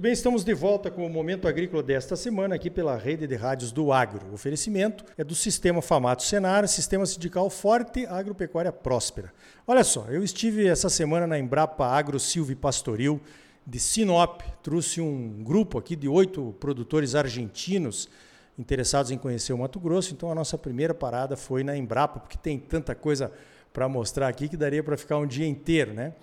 Muito bem, estamos de volta com o Momento Agrícola desta semana aqui pela Rede de Rádios do Agro. O oferecimento é do Sistema Famato Senar, Sistema Sindical Forte, Agropecuária Próspera. Olha só, eu estive essa semana na Embrapa Agro Silvio Pastoril de Sinop, trouxe um grupo aqui de oito produtores argentinos interessados em conhecer o Mato Grosso, então a nossa primeira parada foi na Embrapa, porque tem tanta coisa para mostrar aqui que daria para ficar um dia inteiro, né?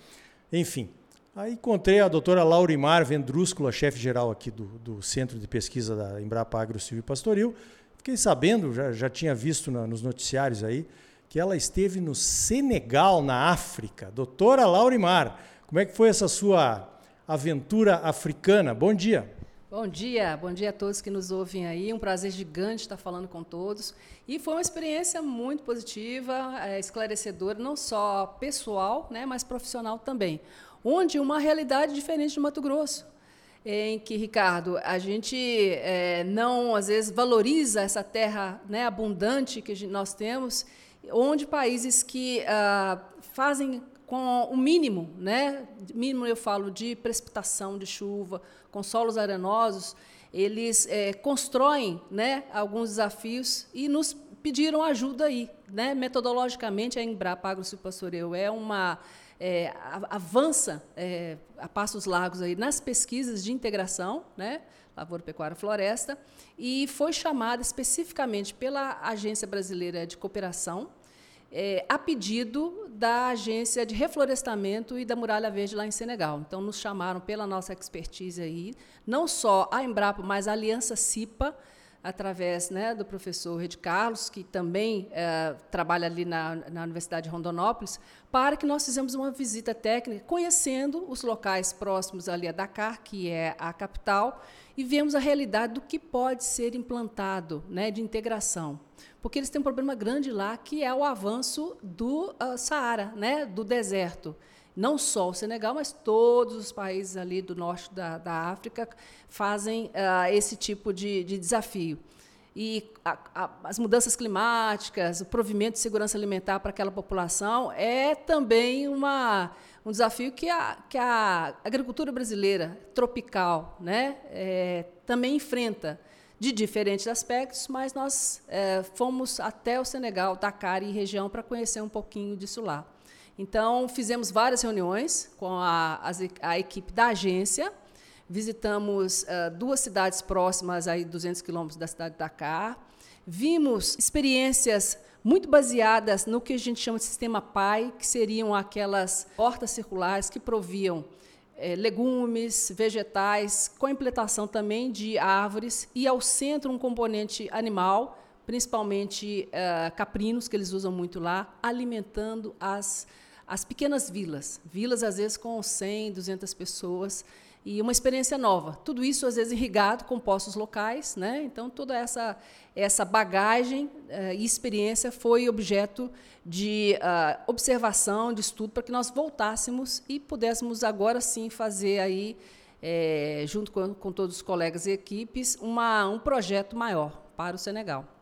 Enfim, Aí encontrei a doutora Laurimar Vendrúscula, chefe-geral aqui do, do Centro de Pesquisa da Embrapa Agro Silvio Pastoril. Fiquei sabendo, já, já tinha visto na, nos noticiários aí, que ela esteve no Senegal, na África. Doutora Laurimar, como é que foi essa sua aventura africana? Bom dia. Bom dia, bom dia a todos que nos ouvem aí. Um prazer gigante estar falando com todos. E foi uma experiência muito positiva, é, esclarecedora, não só pessoal, né, mas profissional também onde uma realidade diferente do Mato Grosso, em que, Ricardo, a gente é, não, às vezes, valoriza essa terra né, abundante que nós temos, onde países que ah, fazem com o mínimo, né, mínimo eu falo de precipitação de chuva, com solos arenosos, eles é, constroem né, alguns desafios e nos pediram ajuda aí. Né? Metodologicamente, a Embrapa Agro Pastoreio é uma é, avança é, a passos largos aí nas pesquisas de integração, né, lavoura, pecuária, floresta, e foi chamada especificamente pela Agência Brasileira de Cooperação, é, a pedido da Agência de Reflorestamento e da Muralha Verde lá em Senegal. Então, nos chamaram pela nossa expertise aí, não só a Embrapa, mas a Aliança CIPA, através né, do professor Rede Carlos, que também é, trabalha ali na, na Universidade de Rondonópolis, para que nós fizemos uma visita técnica, conhecendo os locais próximos ali a Dakar, que é a capital, e vemos a realidade do que pode ser implantado né, de integração. Porque eles têm um problema grande lá, que é o avanço do uh, Saara, né, do deserto não só o Senegal, mas todos os países ali do norte da, da África fazem uh, esse tipo de, de desafio. E a, a, as mudanças climáticas, o provimento de segurança alimentar para aquela população é também uma, um desafio que a, que a agricultura brasileira tropical né, é, também enfrenta de diferentes aspectos, mas nós é, fomos até o Senegal, Dakar e região para conhecer um pouquinho disso lá. Então, fizemos várias reuniões com a, a equipe da agência, visitamos uh, duas cidades próximas, aí 200 quilômetros da cidade de Dakar, vimos experiências muito baseadas no que a gente chama de sistema PAI, que seriam aquelas hortas circulares que proviam eh, legumes, vegetais, com implantação também de árvores, e ao centro um componente animal, principalmente uh, caprinos, que eles usam muito lá, alimentando as as pequenas vilas, vilas às vezes com 100, 200 pessoas, e uma experiência nova. Tudo isso às vezes irrigado com postos locais, né? Então toda essa essa bagagem uh, e experiência foi objeto de uh, observação, de estudo para que nós voltássemos e pudéssemos agora sim fazer aí é, junto com, com todos os colegas e equipes uma, um projeto maior para o Senegal.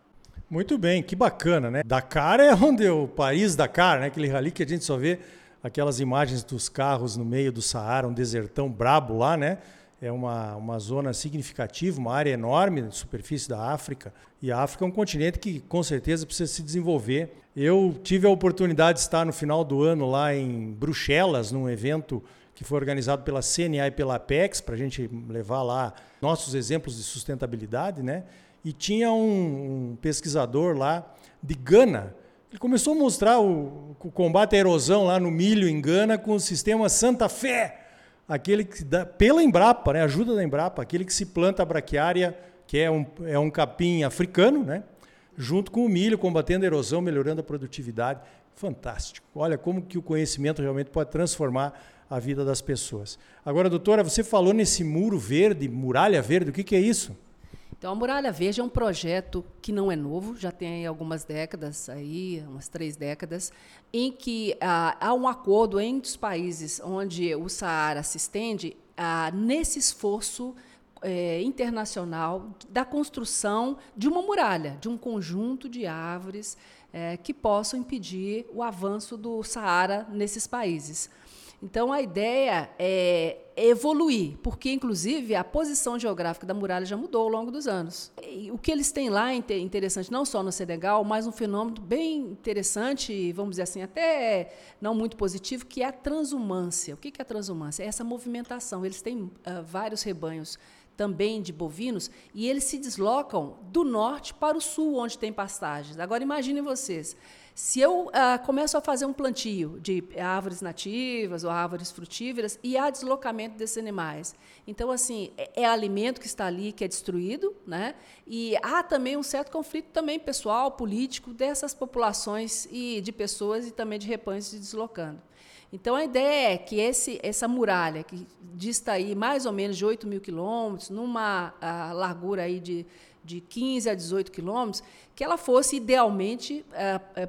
Muito bem, que bacana, né? Dakar é onde o país Dakar, né? Aquele rally que a gente só vê aquelas imagens dos carros no meio do Saara, um desertão brabo lá, né? É uma, uma zona significativa, uma área enorme de superfície da África. E a África é um continente que com certeza precisa se desenvolver. Eu tive a oportunidade de estar no final do ano lá em Bruxelas, num evento que foi organizado pela CNA e pela Apex, para a gente levar lá nossos exemplos de sustentabilidade, né? E tinha um, um, pesquisador lá de Gana. Ele começou a mostrar o, o, combate à erosão lá no milho em Gana com o sistema Santa Fé, aquele que dá, pela Embrapa, né, ajuda da Embrapa, aquele que se planta a braquiária, que é um, é um capim africano, né, junto com o milho, combatendo a erosão, melhorando a produtividade. Fantástico. Olha como que o conhecimento realmente pode transformar a vida das pessoas. Agora, doutora, você falou nesse muro verde, muralha verde, o que, que é isso? Então, a Muralha Verde é um projeto que não é novo, já tem algumas décadas, aí, umas três décadas, em que ah, há um acordo entre os países onde o Saara se estende ah, nesse esforço eh, internacional da construção de uma muralha, de um conjunto de árvores eh, que possam impedir o avanço do Saara nesses países. Então, a ideia é evoluir, porque, inclusive, a posição geográfica da muralha já mudou ao longo dos anos. E o que eles têm lá é interessante, não só no Senegal, mas um fenômeno bem interessante, vamos dizer assim, até não muito positivo, que é a transumância. O que é a transumância? É essa movimentação. Eles têm uh, vários rebanhos também de bovinos, e eles se deslocam do norte para o sul, onde tem pastagens. Agora, imaginem vocês se eu ah, começo a fazer um plantio de árvores nativas ou árvores frutíferas e há deslocamento desses animais, então assim é, é, alimento que está ali que é destruído, né? E há também um certo conflito também pessoal, político dessas populações e de pessoas e também de rebanhos se deslocando. Então a ideia é que esse, essa muralha que dista aí mais ou menos de 8 mil quilômetros, numa ah, largura aí de, de 15 a 18 quilômetros, que ela fosse idealmente eh,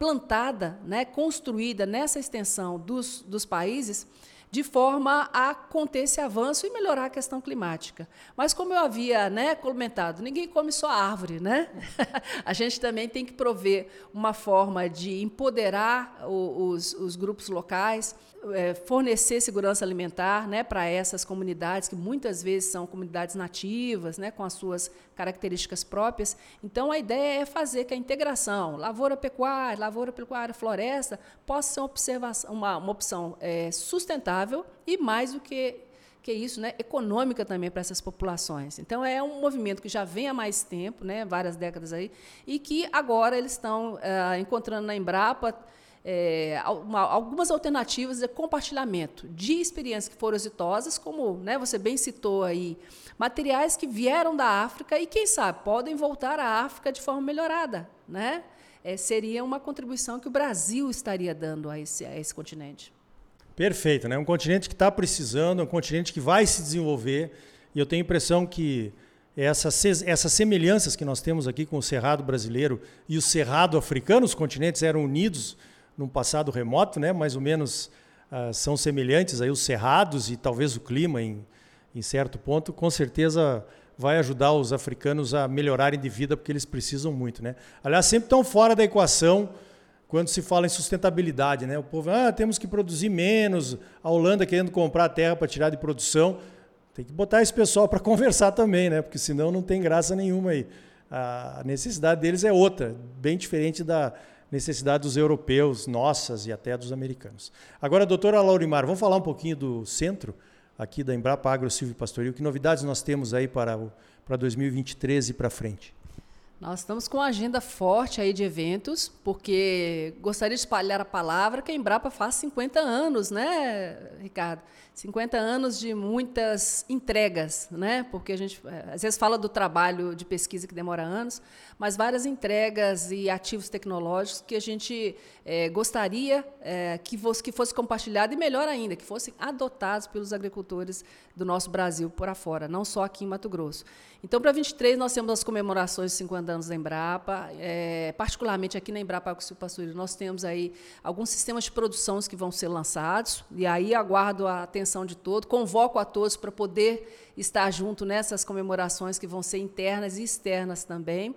plantada, né, construída nessa extensão dos, dos países, de forma a conter esse avanço e melhorar a questão climática. Mas, como eu havia né, comentado, ninguém come só árvore. Né? a gente também tem que prover uma forma de empoderar os, os grupos locais, é, fornecer segurança alimentar né, para essas comunidades, que muitas vezes são comunidades nativas, né, com as suas características próprias. Então, a ideia é fazer que a integração lavoura-pecuária, lavoura-pecuária-floresta possa ser uma, observação, uma, uma opção é, sustentável e, mais do que que isso, né, econômica também para essas populações. Então é um movimento que já vem há mais tempo, né, várias décadas aí, e que agora eles estão uh, encontrando na Embrapa é, uma, algumas alternativas de compartilhamento de experiências que foram exitosas, como né, você bem citou aí, materiais que vieram da África e, quem sabe, podem voltar à África de forma melhorada. Né? É, seria uma contribuição que o Brasil estaria dando a esse, a esse continente. Perfeito, né? um continente que está precisando, um continente que vai se desenvolver, e eu tenho a impressão que essas, essas semelhanças que nós temos aqui com o Cerrado brasileiro e o Cerrado africano, os continentes eram unidos num passado remoto, né? mais ou menos uh, são semelhantes aí os cerrados e talvez o clima em, em certo ponto, com certeza vai ajudar os africanos a melhorarem de vida porque eles precisam muito, né? Aliás, sempre estão fora da equação quando se fala em sustentabilidade, né? O povo, ah, temos que produzir menos, a Holanda querendo comprar terra para tirar de produção. Tem que botar esse pessoal para conversar também, né? Porque senão não tem graça nenhuma aí. A necessidade deles é outra, bem diferente da necessidade dos europeus, nossas e até dos americanos. Agora, doutora Laurimar, vamos falar um pouquinho do centro aqui da Embrapa Agro Silvio Pastoril. Que novidades nós temos aí para, para 2023 e para frente? Nós estamos com uma agenda forte aí de eventos, porque gostaria de espalhar a palavra que a Embrapa faz 50 anos, né, Ricardo? 50 anos de muitas entregas, né? Porque a gente é, às vezes fala do trabalho de pesquisa que demora anos, mas várias entregas e ativos tecnológicos que a gente é, gostaria é, que, fosse, que fosse compartilhado e melhor ainda, que fossem adotados pelos agricultores do nosso Brasil por afora, não só aqui em Mato Grosso. Então, para 23, nós temos as comemorações de 50 anos da Embrapa, é, particularmente aqui na Embrapa Agro nós temos aí alguns sistemas de produção que vão ser lançados, e aí aguardo a atenção de todos, convoco a todos para poder estar junto nessas comemorações que vão ser internas e externas também.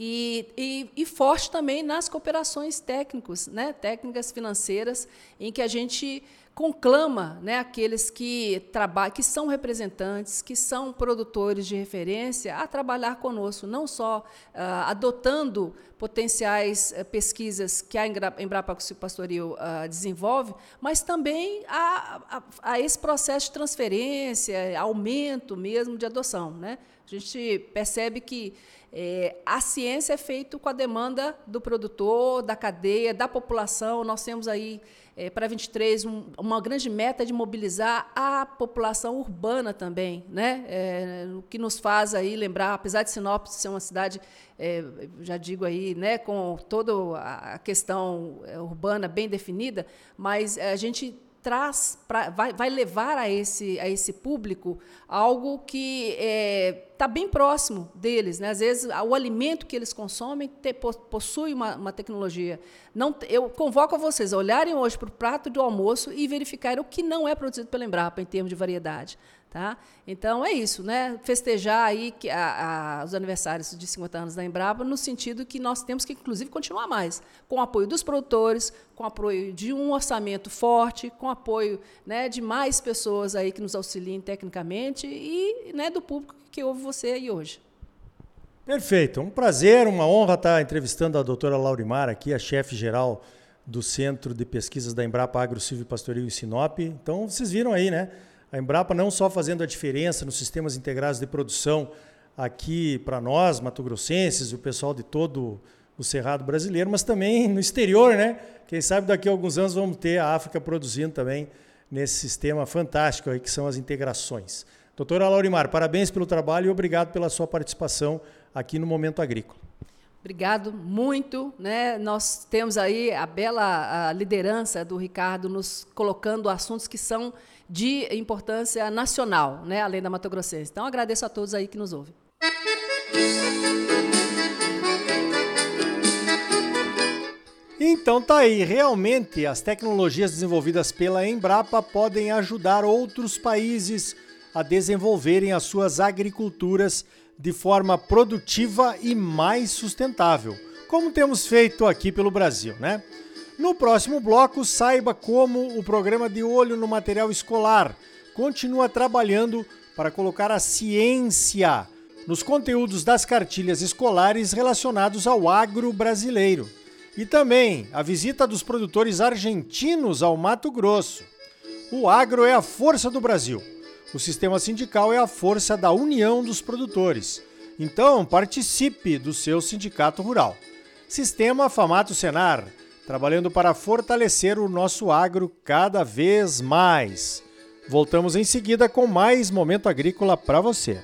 E, e, e, forte também nas cooperações técnicas, né, técnicas financeiras, em que a gente conclama né, aqueles que trabalham, que são representantes, que são produtores de referência, a trabalhar conosco, não só uh, adotando potenciais uh, pesquisas que a Embrapa Pastoril uh, desenvolve, mas também a, a, a, esse processo de transferência, aumento mesmo de adoção. Né? A gente percebe que é, a ciência é feita com a demanda do produtor, da cadeia, da população. Nós temos aí é, para 23 um, uma grande meta de mobilizar a população urbana também, né? É, o que nos faz aí lembrar, apesar de Sinop ser uma cidade, é, já digo aí, né, com toda a questão é, urbana bem definida, mas a gente traz pra, vai, vai levar a esse, a esse público algo que está é, tá bem próximo deles. Né? Às vezes, o alimento que eles consomem te, possui uma, uma, tecnologia. Não, eu convoco a vocês a olharem hoje para o prato do almoço e verificarem o que não é produzido pela Embrapa em termos de variedade. Tá? Então é isso, né? Festejar aí que a, a, os aniversários de 50 anos da Embrapa, no sentido que nós temos que, inclusive, continuar mais, com o apoio dos produtores, com o apoio de um orçamento forte, com o apoio né, de mais pessoas aí que nos auxiliem tecnicamente e né, do público que ouve você aí hoje. Perfeito, um prazer, uma honra estar entrevistando a doutora Laurimar aqui, a chefe geral do Centro de Pesquisas da Embrapa Agro Silvio Pastoril em Sinop. Então, vocês viram aí, né? A Embrapa não só fazendo a diferença nos sistemas integrados de produção aqui para nós, mato-grossenses, e o pessoal de todo o Cerrado brasileiro, mas também no exterior, né? Quem sabe daqui a alguns anos vamos ter a África produzindo também nesse sistema fantástico aí que são as integrações. Doutora Laurimar, parabéns pelo trabalho e obrigado pela sua participação aqui no Momento Agrícola. Obrigado muito. Né? Nós temos aí a bela a liderança do Ricardo nos colocando assuntos que são de importância nacional, né? além da Mato Grossense. Então, agradeço a todos aí que nos ouvem. Então tá aí, realmente as tecnologias desenvolvidas pela Embrapa podem ajudar outros países a desenvolverem as suas agriculturas de forma produtiva e mais sustentável, como temos feito aqui pelo Brasil, né? No próximo bloco, saiba como o programa de olho no material escolar continua trabalhando para colocar a ciência nos conteúdos das cartilhas escolares relacionados ao agro brasileiro. E também a visita dos produtores argentinos ao Mato Grosso. O agro é a força do Brasil o sistema sindical é a força da união dos produtores. Então, participe do seu sindicato rural. Sistema Famato Senar, trabalhando para fortalecer o nosso agro cada vez mais. Voltamos em seguida com mais momento agrícola para você.